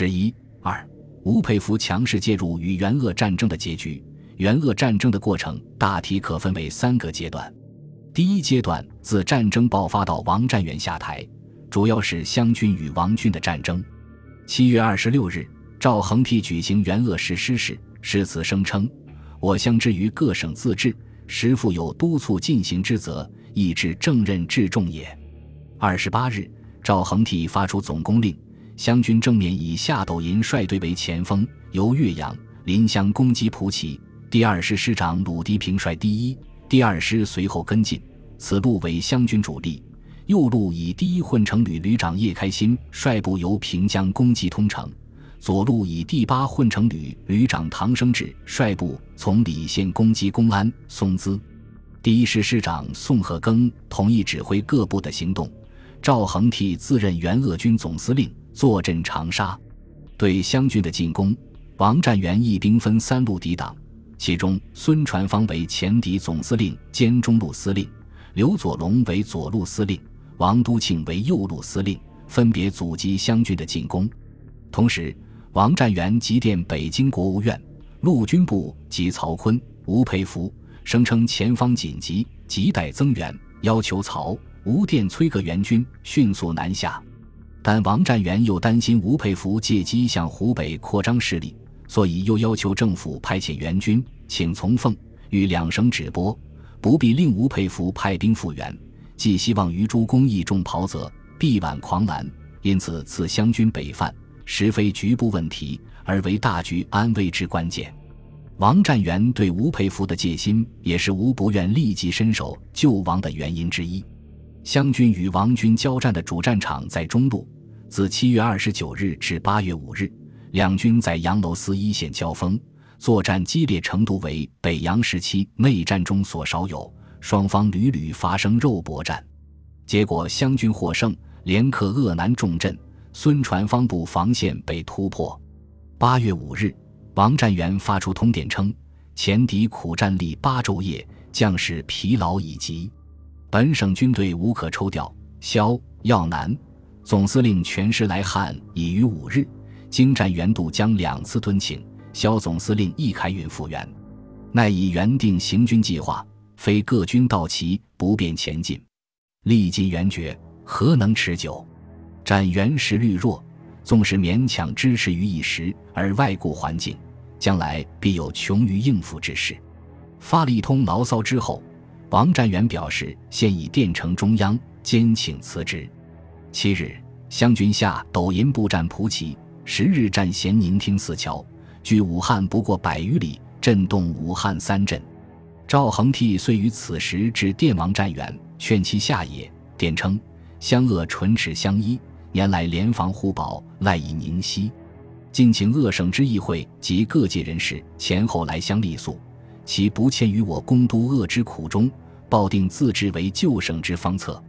十一二，吴佩孚强势介入与援鄂战争的结局。援鄂战争的过程大体可分为三个阶段。第一阶段自战争爆发到王占元下台，主要是湘军与王军的战争。七月二十六日，赵恒惕举行援鄂誓师时，誓词声称：“我乡之于各省自治，实负有督促进行之责，以致正任至重也。”二十八日，赵恒惕发出总攻令，湘军正面以夏斗寅率队为前锋，由岳阳、临湘攻击蒲圻。第二师师长鲁涤平率第一、第二师随后跟进，此路为湘军主力。右路以第一混成旅旅长叶开新率部由平江攻击通城，左路以第八混成旅旅长唐生智率部从澧县攻击公安、松滋。第一师师长宋鹤庚统一指挥各部的行动。赵恒惕自任援鄂军总司令，坐镇长沙。对湘军的进攻，王占元一兵分三路抵挡。其中，孙传芳为前敌总司令兼中路司令，刘佐龙为左路司令，王都庆为右路司令，分别阻击湘军的进攻。同时，王占元急电北京国务院、陆军部及曹锟、吴佩孚，声称前方紧急，急待增援，要求曹、吴电催各援军迅速南下。但王占元又担心吴佩孚借机向湖北扩张势力。所以又要求政府派遣援军，请从奉与两省止拨，不必令吴佩孚派兵复援。寄希望于诸公义重袍泽，必挽狂澜。因此赐湘军北犯，实非局部问题，而为大局安危之关键。王占元对吴佩孚的戒心，也是吴不愿立即伸手救王的原因之一。湘军与王军交战的主战场在中路，自七月二十九日至八月五日。两军在杨楼司一线交锋，作战激烈程度为北洋时期内战中所少有，双方屡屡发生肉搏战，结果湘军获胜，连克鄂南重镇，孙传芳部防线被突破。八月五日，王占元发出通电称：前敌苦战历八昼夜，将士疲劳已极，本省军队无可抽调。萧耀南总司令全师来汉已于五日。经战援渡江两次敦请，萧总司令亦开运复原，奈以原定行军计划，非各军到齐，不便前进。历尽援绝，何能持久？战援实力弱，纵使勉强支持于一时，而外顾环境，将来必有穷于应付之势。发了一通牢骚之后，王占元表示现已电呈中央，兼请辞职。七日，湘军下抖音布战蒲圻。十日战咸宁厅四桥，距武汉不过百余里，震动武汉三镇。赵恒惕遂于此时致电王占元，劝其下野。电称：湘鄂唇齿相依，年来联防互保，赖以宁息。敬请鄂省之议会及各界人士前后来相力诉，其不欠于我攻都鄂之苦衷，抱定自治为救省之方策。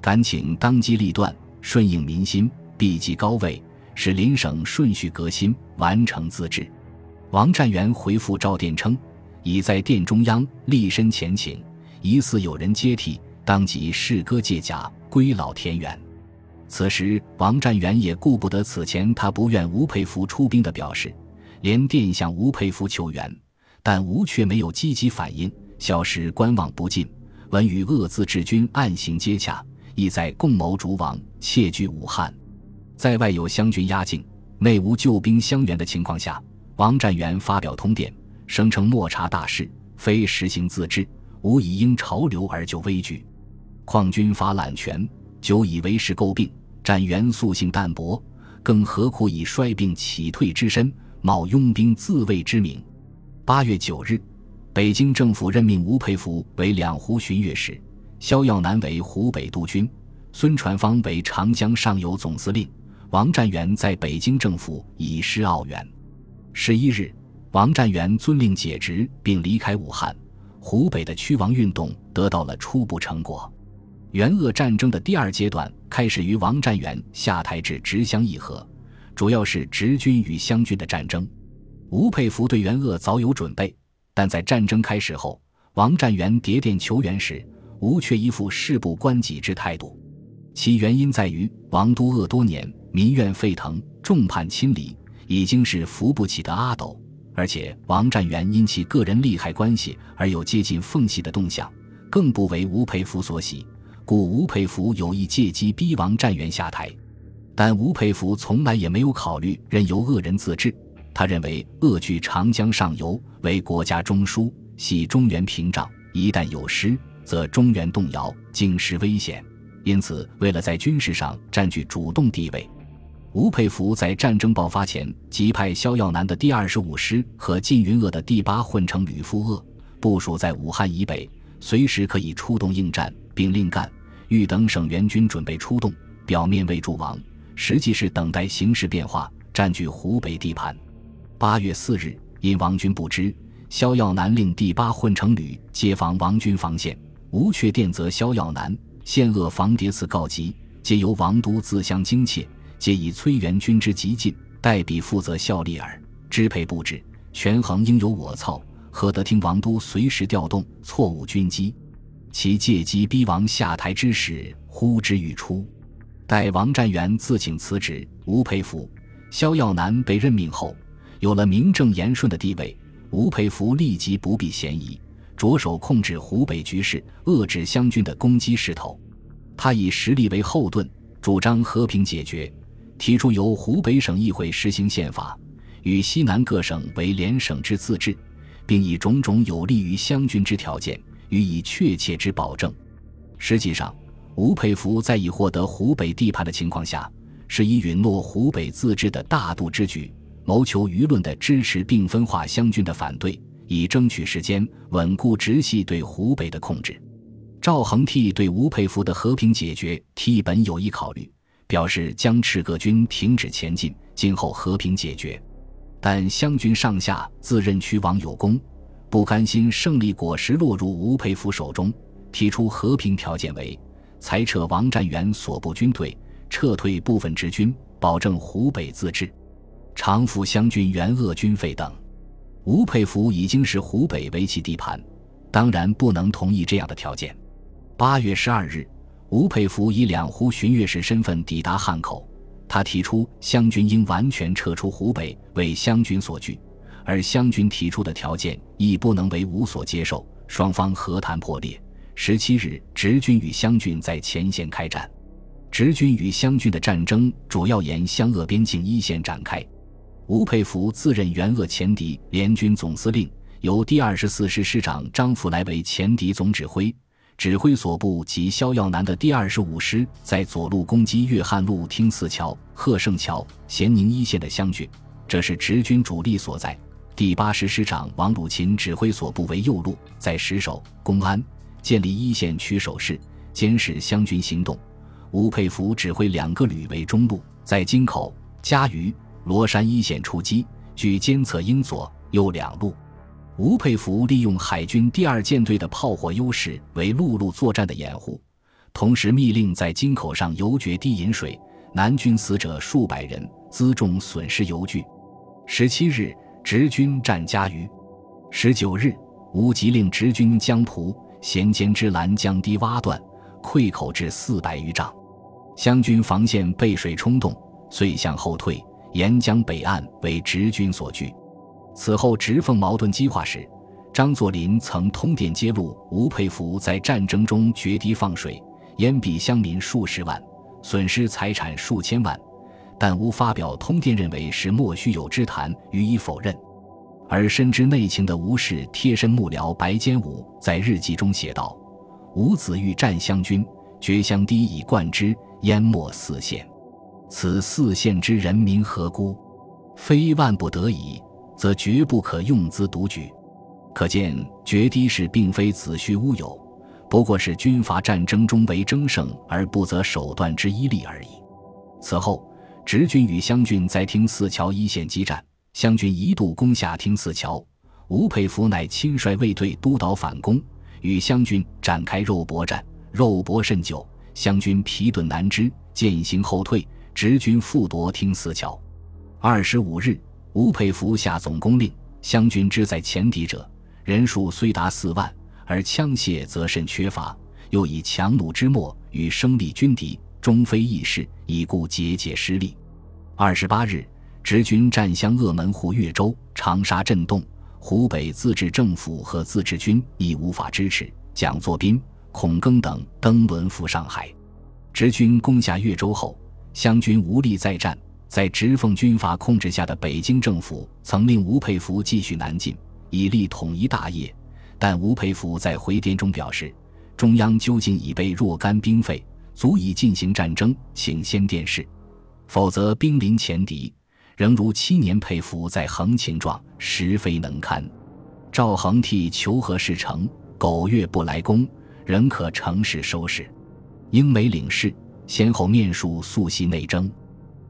敢请当机立断，顺应民心，避及高位。使邻省顺序革新，完成自治。王占元回复赵殿称：“已在殿中央立身前请，疑似有人接替，当即试歌借甲，归老田园。”此时，王占元也顾不得此前他不愿吴佩孚出兵的表示，连电向吴佩孚求援，但吴却没有积极反应，消失观望不进。闻与鄂自治军暗行接洽，意在共谋逐王，窃据武汉。在外有湘军压境，内无救兵相援的情况下，王占元发表通电，声称莫查大事，非实行自治，无以因潮流而就危局。况军阀揽权，久以为是诟病。占元素性淡薄，更何苦以衰病乞退之身，冒拥兵自卫之名？八月九日，北京政府任命吴佩孚为两湖巡阅使，萧耀南为湖北督军，孙传芳为长江上游总司令。王占元在北京政府以师澳援。十一日，王占元遵令解职并离开武汉。湖北的驱王运动得到了初步成果。援鄂战争的第二阶段开始于王占元下台至直湘议和，主要是直军与湘军的战争。吴佩孚对援鄂早有准备，但在战争开始后，王占元迭电求援时，吴却一副事不关己之态度。其原因在于王都鄂多年。民怨沸腾，众叛亲离，已经是扶不起的阿斗。而且王占元因其个人利害关系而有接近奉系的动向，更不为吴佩孚所喜，故吴佩孚有意借机逼王占元下台。但吴佩孚从来也没有考虑任由恶人自治，他认为恶据长江上游，为国家中枢，系中原屏障，一旦有失，则中原动摇，京师危险。因此，为了在军事上占据主动地位。吴佩孚在战争爆发前，即派萧耀南的第二十五师和靳云鄂的第八混成旅赴鄂，部署在武汉以北，随时可以出动应战，并令赣、豫等省援军准备出动，表面为驻防，实际是等待形势变化，占据湖北地盘。八月四日，因王军不知，萧耀南令第八混成旅接防王军防线，吴却电责萧耀南：现鄂防谍次告急，皆由王都自相惊切。皆以崔元军之急进，代笔负责效力耳。支配布置，权衡应由我操，何得听王都随时调动，错误军机？其借机逼王下台之时，呼之欲出。待王占元自请辞职，吴佩孚、萧耀南被任命后，有了名正言顺的地位。吴佩孚立即不避嫌疑，着手控制湖北局势，遏制湘军的攻击势头。他以实力为后盾，主张和平解决。提出由湖北省议会实行宪法，与西南各省为联省制自治，并以种种有利于湘军之条件予以确切之保证。实际上，吴佩孚在已获得湖北地盘的情况下，是以允诺湖北自治的大度之举，谋求舆论的支持，并分化湘军的反对，以争取时间稳固直系对湖北的控制。赵恒惕对吴佩孚的和平解决提本有意考虑。表示将赤各军停止前进，今后和平解决。但湘军上下自认屈王有功，不甘心胜利果实落入吴佩孚手中，提出和平条件为：裁撤王占元所部军队，撤退部分直军，保证湖北自治，偿付湘军援鄂军费等。吴佩孚已经是湖北为其地盘，当然不能同意这样的条件。八月十二日。吴佩孚以两湖巡阅使身份抵达汉口，他提出湘军应完全撤出湖北，为湘军所拒，而湘军提出的条件亦不能为吴所接受，双方和谈破裂。十七日，直军与湘军在前线开战，直军与湘军的战争主要沿湘鄂边境一线展开。吴佩孚自任援鄂前敌联军总司令，由第二十四师师长张福来为前敌总指挥。指挥所部及萧耀南的第二十五师在左路攻击粤汉路汀四桥、贺胜桥、咸宁一线的湘军，这是直军主力所在。第八师师长王鲁琴指挥所部为右路，在石首、公安建立一线区守势，监视湘军行动。吴佩孚指挥两个旅为中路，在金口、嘉鱼、罗山一线出击，据监测应左、右两路。吴佩孚利用海军第二舰队的炮火优势为陆路作战的掩护，同时密令在金口上游决堤引水，南军死者数百人，辎重损失尤巨。十七日，直军战嘉鱼。十九日，吴即令直军将蒲、咸间之拦江堤挖断，溃口至四百余丈，湘军防线被水冲动，遂向后退，沿江北岸为直军所据。此后，直奉矛盾激化时，张作霖曾通电揭露吴佩孚在战争中决堤放水，淹毙乡民数十万，损失财产数千万。但吴发表通电认为是莫须有之谈，予以否认。而深知内情的吴氏贴身幕僚白坚武在日记中写道：“吴子欲战湘军，决湘堤以灌之，淹没四县。此四县之人民何辜？非万不得已。”则绝不可用资独举，可见决堤是并非子虚乌有，不过是军阀战争中为争胜而不择手段之一例而已。此后，直军与湘军在汀四桥一线激战，湘军一度攻下汀四桥，吴佩孚乃亲率卫队督导反攻，与湘军展开肉搏战，肉搏甚久，湘军疲顿难支，渐行后退，直军复夺汀四桥。二十五日。吴佩孚下总攻令，湘军之在前敌者，人数虽达四万，而枪械则甚缺乏，又以强弩之末与生力军敌，终非易事，已故节节失利。二十八日，直军占湘鄂门户越州，长沙震动，湖北自治政府和自治军亦无法支持。蒋作斌、孔庚等登轮赴上海。直军攻下越州后，湘军无力再战。在直奉军阀控制下的北京政府曾令吴佩孚继续南进，以立统一大业。但吴佩孚在回电中表示，中央究竟已备若干兵费，足以进行战争，请先电示，否则兵临前敌，仍如七年佩服在横情状，实非能堪。赵恒替求和事成，苟月不来攻，仍可乘势收拾。英美领事先后面述肃系内争，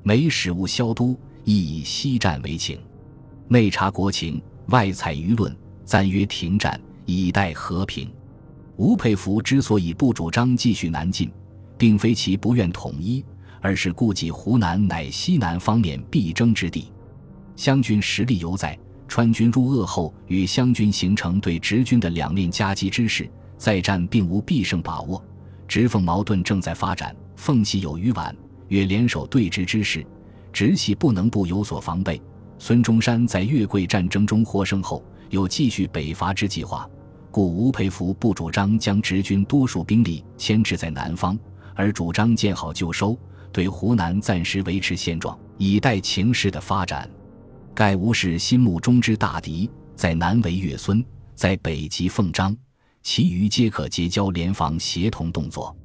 每使务萧都亦以西战为情，内察国情，外采舆论，暂约停战。以待和平。吴佩孚之所以不主张继续南进，并非其不愿统一，而是顾忌湖南乃西南方面必争之地，湘军实力犹在。川军入鄂后，与湘军形成对直军的两面夹击之势，再战并无必胜把握。直奉矛盾正在发展，奉系有余皖越联手对峙之势，直系不能不有所防备。孙中山在粤桂战争中获胜后，有继续北伐之计划。故吴佩孚不主张将直军多数兵力牵制在南方，而主张见好就收，对湖南暂时维持现状，以待情势的发展。盖吴氏心目中之大敌，在南为岳孙，在北即奉张，其余皆可结交联防协同动作。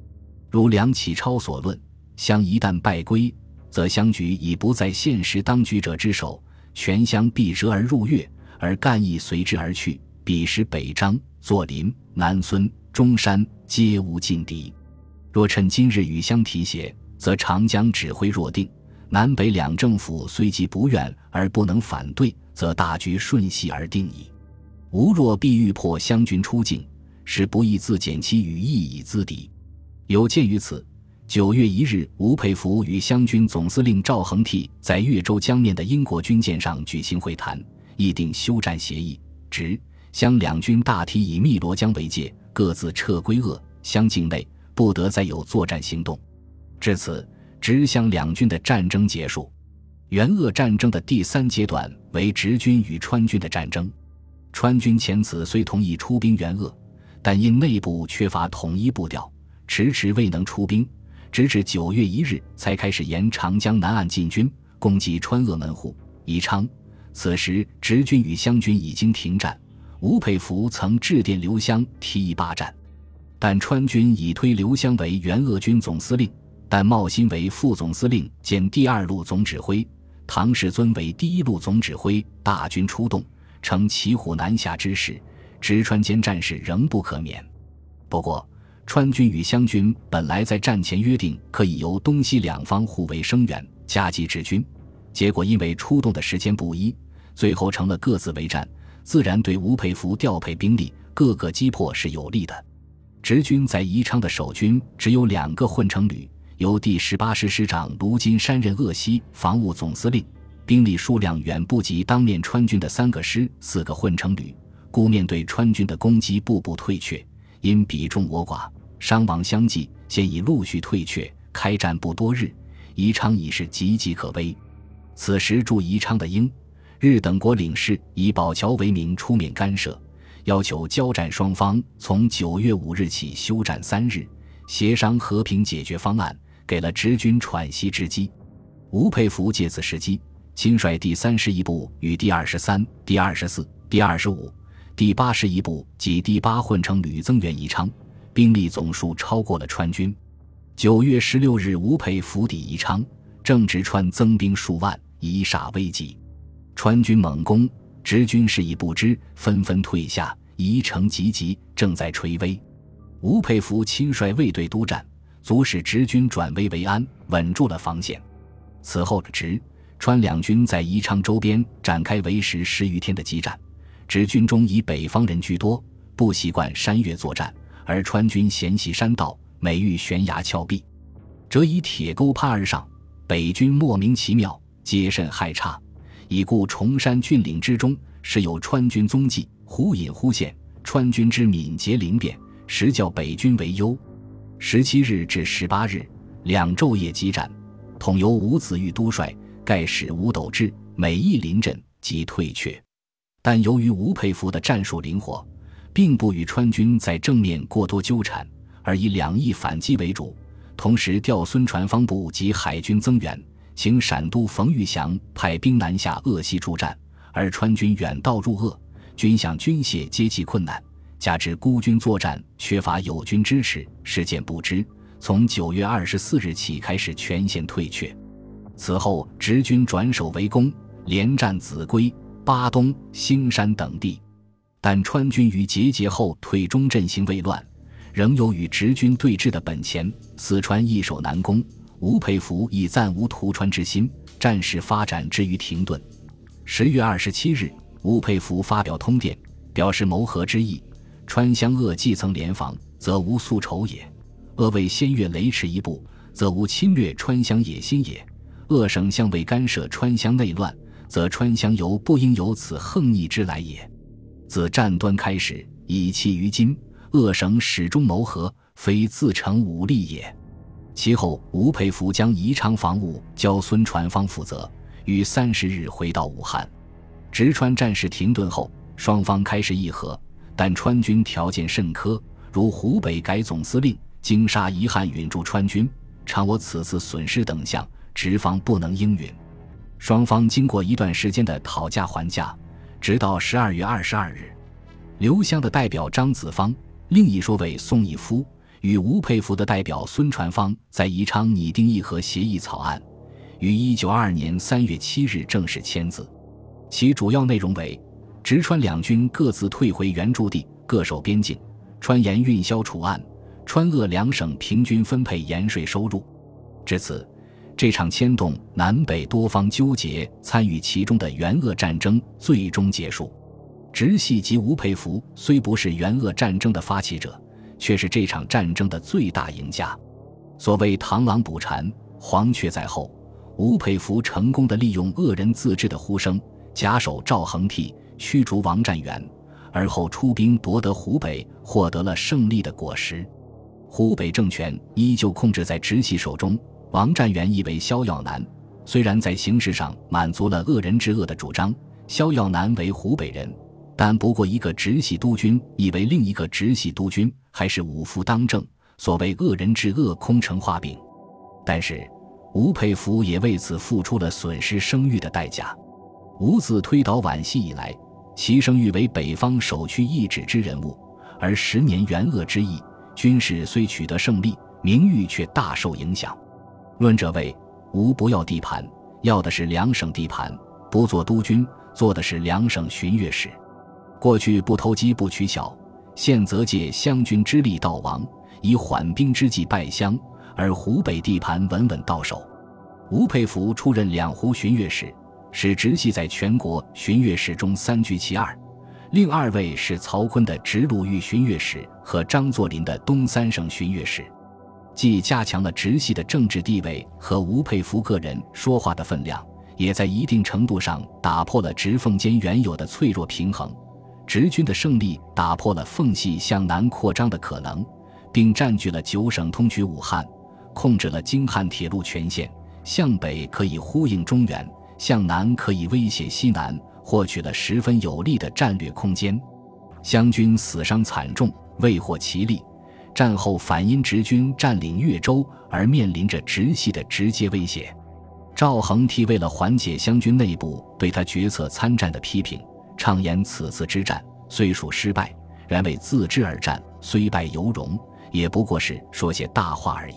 如梁启超所论，湘一旦败归，则湘局已不在现实当局者之手，全湘必折而入粤，而干亦随之而去。彼时北张。左林、南孙、中山皆无劲敌，若趁今日与相提携，则长江指挥若定。南北两政府虽即不愿而不能反对，则大局瞬息而定矣。吾若必欲破湘军出境，是不易自减其羽翼以资敌。有鉴于此，九月一日，吴佩孚与湘军总司令赵恒惕在越州江面的英国军舰上举行会谈，议定休战协议。直。湘两军大体以汨罗江为界，各自撤归鄂湘境内，不得再有作战行动。至此，直湘两军的战争结束。援鄂战争的第三阶段为直军与川军的战争。川军前此虽同意出兵援鄂，但因内部缺乏统一步调，迟迟未能出兵，直至九月一日才开始沿长江南岸进军，攻击川鄂门户、宜昌。此时，直军与湘军已经停战。吴佩孚曾致电刘湘提议罢战，但川军已推刘湘为援鄂军总司令，但茂新为副总司令兼第二路总指挥，唐世尊为第一路总指挥。大军出动，成骑虎难下之势，直川间战事仍不可免。不过，川军与湘军本来在战前约定可以由东西两方互为声援，夹击直军，结果因为出动的时间不一，最后成了各自为战。自然对吴佩孚调配兵力、各个击破是有利的。直军在宜昌的守军只有两个混成旅，由第十八师师长卢金山任鄂西防务总司令，兵力数量远不及当面川军的三个师、四个混成旅，故面对川军的攻击，步步退却。因比众我寡，伤亡相继，现已陆续退却。开战不多日，宜昌已是岌岌可危。此时驻宜昌的英。日等国领事以宝桥为名出面干涉，要求交战双方从九月五日起休战三日，协商和平解决方案，给了直军喘息之机。吴佩孚借此时机，亲率第三师一部与第二十三、第二十四、第二十五、第八师一部及第八混成旅增援宜昌，兵力总数超过了川军。九月十六日，吴佩孚抵宜昌，正值川增兵数万，一煞危急。川军猛攻，直军事已不知，纷纷退下。宜城急急，正在垂危。吴佩孚亲率卫队督战，足使直军转危为安，稳住了防线。此后，直川两军在宜昌周边展开为时十余天的激战。直军中以北方人居多，不习惯山岳作战，而川军嫌袭山道，每遇悬崖峭壁，则以铁钩攀而上。北军莫名其妙，皆甚害差。已故崇山峻岭之中，时有川军踪迹，忽隐忽现。川军之敏捷灵便，实较北军为优。十七日至十八日，两昼夜激战，统由吴子玉督帅，盖使吴斗志每一临阵即退却。但由于吴佩孚的战术灵活，并不与川军在正面过多纠缠，而以两翼反击为主，同时调孙传芳部及海军增援，请陕都冯玉祥派兵南下鄂西助战，而川军远道入鄂，军饷军械接济困难，加之孤军作战缺乏友军支持，事件不知。从九月二十四日起开始全线退却，此后直军转守为攻，连战秭归、巴东、兴山等地。但川军于节节后退中阵型未乱，仍有与直军对峙的本钱。四川易守难攻，吴佩孚亦暂无屠川之心，战事发展至于停顿。十月二十七日，吴佩孚发表通电，表示谋和之意。川湘鄂既曾联防，则无宿仇也。鄂为先越雷池一步，则无侵略川湘野心也。鄂省相为干涉川湘内乱，则川湘犹不应有此横逆之来也。自战端开始，以弃于今，鄂省始终谋和，非自成武力也。其后，吴佩孚将宜昌防务交孙传芳负责，于三十日回到武汉。直川战事停顿后，双方开始议和，但川军条件甚苛，如湖北改总司令。经沙遗憾允驻川军，偿我此次损失等项，直方不能应允。双方经过一段时间的讨价还价，直到十二月二十二日，刘湘的代表张子芳，另一说为宋义夫，与吴佩孚的代表孙传芳在宜昌拟定议和协议草案，于一九二二年三月七日正式签字。其主要内容为：直川两军各自退回原驻地，各守边境；川盐运销储案。川鄂两省平均分配盐税收入，至此，这场牵动南北多方纠结、参与其中的援鄂战争最终结束。直系及吴佩孚虽不是援鄂战争的发起者，却是这场战争的最大赢家。所谓螳螂捕蝉，黄雀在后。吴佩孚成功的利用恶人自治的呼声，假手赵恒惕，驱逐王占元，而后出兵夺得湖北，获得了胜利的果实。湖北政权依旧控制在直系手中，王占元意为萧耀南，虽然在形式上满足了恶人之恶的主张，萧耀南为湖北人，但不过一个直系督军以为另一个直系督军，还是五夫当政，所谓恶人之恶空成画饼。但是吴佩孚也为此付出了损失声誉的代价。吴自推倒皖系以来，其声誉为北方首屈一指之人物，而十年元鄂之役。军事虽取得胜利，名誉却大受影响。论者谓：吴不要地盘，要的是两省地盘；不做督军，做的是两省巡阅使。过去不偷鸡不取巧，现则借湘军之力倒亡，以缓兵之计败湘，而湖北地盘稳稳到手。吴佩孚出任两湖巡阅使，使直系在全国巡阅使中三居其二。另二位是曹锟的直鲁豫巡阅使和张作霖的东三省巡阅使，既加强了直系的政治地位和吴佩孚个人说话的分量，也在一定程度上打破了直奉间原有的脆弱平衡。直军的胜利打破了奉系向南扩张的可能，并占据了九省通衢武汉，控制了京汉铁路全线，向北可以呼应中原，向南可以威胁西南。获取了十分有利的战略空间，湘军死伤惨重，未获其利。战后反因直军占领越州而面临着直系的直接威胁。赵恒惕为了缓解湘军内部对他决策参战的批评，畅言此次之战虽属失败，然为自知而战，虽败犹荣，也不过是说些大话而已。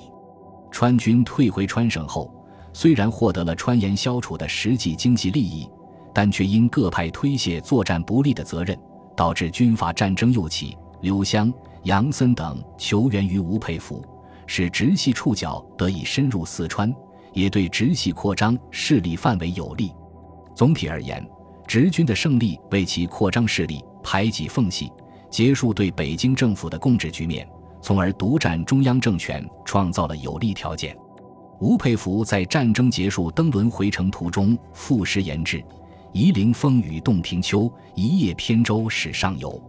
川军退回川省后，虽然获得了川盐消除的实际经济利益。但却因各派推卸作战不利的责任，导致军阀战争又起。刘湘、杨森等求援于吴佩孚，使直系触角得以深入四川，也对直系扩张势力范围有利。总体而言，直军的胜利为其扩张势力、排挤奉系、结束对北京政府的共治局面，从而独占中央政权创造了有利条件。吴佩孚在战争结束登轮回程途中赋诗言志。夷陵风雨洞庭秋，一叶扁舟始上游。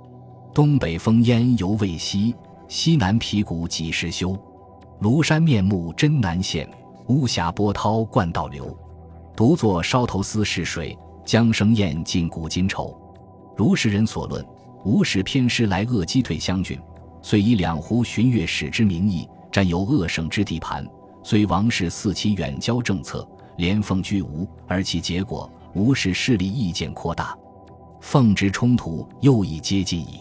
东北风烟犹未息，西南皮鼓几时休？庐山面目真难现，巫峡波涛灌倒流。独坐梢头思逝水，江生宴尽古今愁。如是人所论，吴使偏师来恶击退湘军，遂以两湖巡阅使之名义，占有鄂省之地盘。虽王氏四其远交政策，连奉居吴，而其结果，吴氏势力意见扩大，奉之冲突又已接近矣。